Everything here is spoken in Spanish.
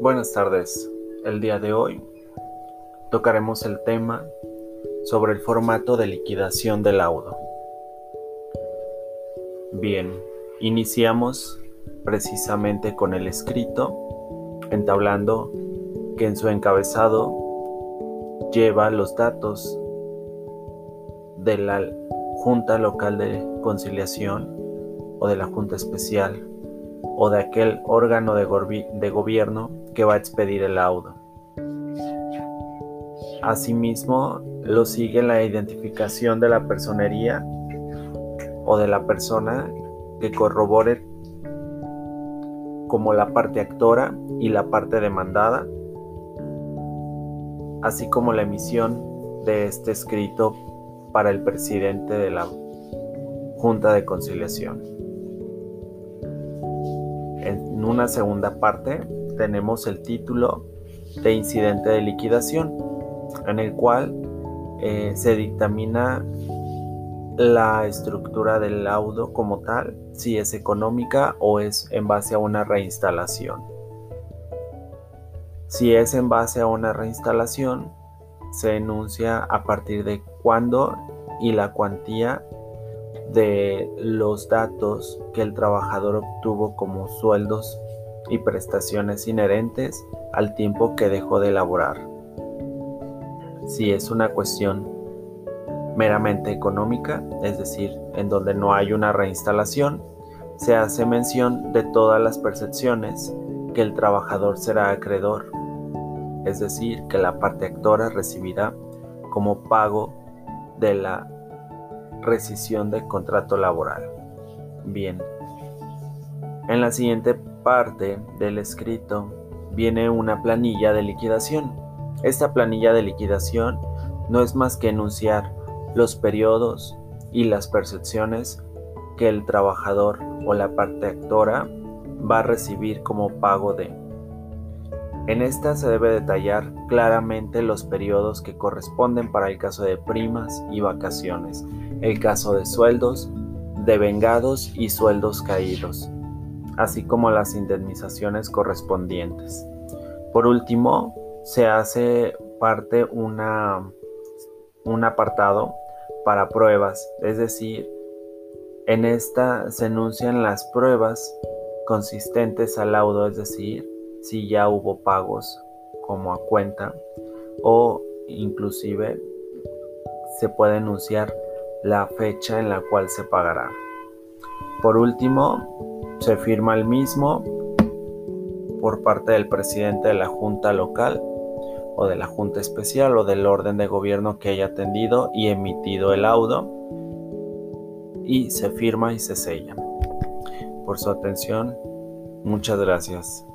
Buenas tardes. El día de hoy tocaremos el tema sobre el formato de liquidación del laudo. Bien, iniciamos precisamente con el escrito, entablando que en su encabezado lleva los datos de la Junta Local de Conciliación o de la Junta Especial o de aquel órgano de, gobierno que va a expedir el laudo. Asimismo, lo sigue la identificación de la personería o de la persona que corrobore como la parte actora y la parte demandada, así como la emisión de este escrito para el presidente de la Junta de Conciliación. En una segunda parte tenemos el título de incidente de liquidación, en el cual eh, se dictamina la estructura del laudo como tal, si es económica o es en base a una reinstalación. Si es en base a una reinstalación, se enuncia a partir de cuándo y la cuantía de los datos que el trabajador obtuvo como sueldos y prestaciones inherentes al tiempo que dejó de laborar. Si es una cuestión meramente económica, es decir, en donde no hay una reinstalación, se hace mención de todas las percepciones que el trabajador será acreedor, es decir, que la parte actora recibirá como pago de la rescisión del contrato laboral. Bien. En la siguiente parte del escrito viene una planilla de liquidación. Esta planilla de liquidación no es más que enunciar los periodos y las percepciones que el trabajador o la parte actora va a recibir como pago de. En esta se debe detallar claramente los periodos que corresponden para el caso de primas y vacaciones, el caso de sueldos, de vengados y sueldos caídos, así como las indemnizaciones correspondientes. Por último, se hace parte una, un apartado para pruebas, es decir, en esta se enuncian las pruebas consistentes al laudo, es decir, si ya hubo pagos como a cuenta o inclusive se puede enunciar la fecha en la cual se pagará. Por último, se firma el mismo por parte del presidente de la Junta Local o de la Junta Especial o del orden de gobierno que haya atendido y emitido el laudo y se firma y se sella. Por su atención, muchas gracias.